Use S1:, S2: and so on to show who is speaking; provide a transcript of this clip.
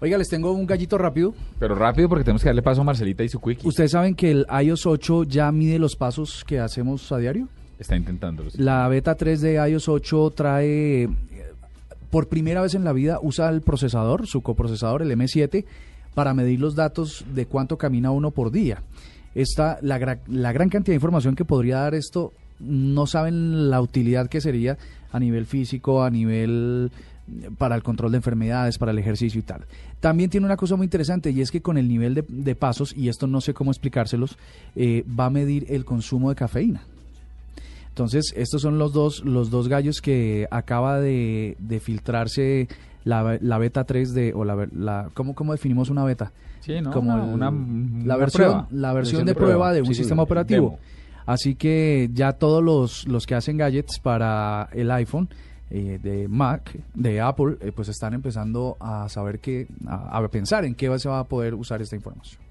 S1: Oiga, les tengo un gallito rápido.
S2: Pero rápido porque tenemos que darle paso a Marcelita y su quickie.
S1: ¿Ustedes saben que el iOS 8 ya mide los pasos que hacemos a diario?
S2: Está intentándolo. sí.
S1: La beta 3 de iOS 8 trae, por primera vez en la vida, usa el procesador, su coprocesador, el M7, para medir los datos de cuánto camina uno por día. Esta, la, gra- la gran cantidad de información que podría dar esto, no saben la utilidad que sería a nivel físico, a nivel para el control de enfermedades, para el ejercicio y tal. También tiene una cosa muy interesante y es que con el nivel de, de pasos, y esto no sé cómo explicárselos, eh, va a medir el consumo de cafeína. Entonces, estos son los dos, los dos gallos que acaba de, de filtrarse la, la beta 3 de, o la, la ¿cómo, ¿cómo definimos una beta?
S2: Sí, ¿no?
S1: Como
S2: Una-
S1: la versión,
S2: prueba.
S1: la versión de prueba,
S2: prueba.
S1: de un
S2: Sí,
S1: sistema operativo.
S2: demo.
S1: Así que ya todos los, los que hacen gadgets para el iPhone eh, de Mac, de Apple, eh, pues están empezando a saber que, a, a pensar en qué se va a poder usar esta información.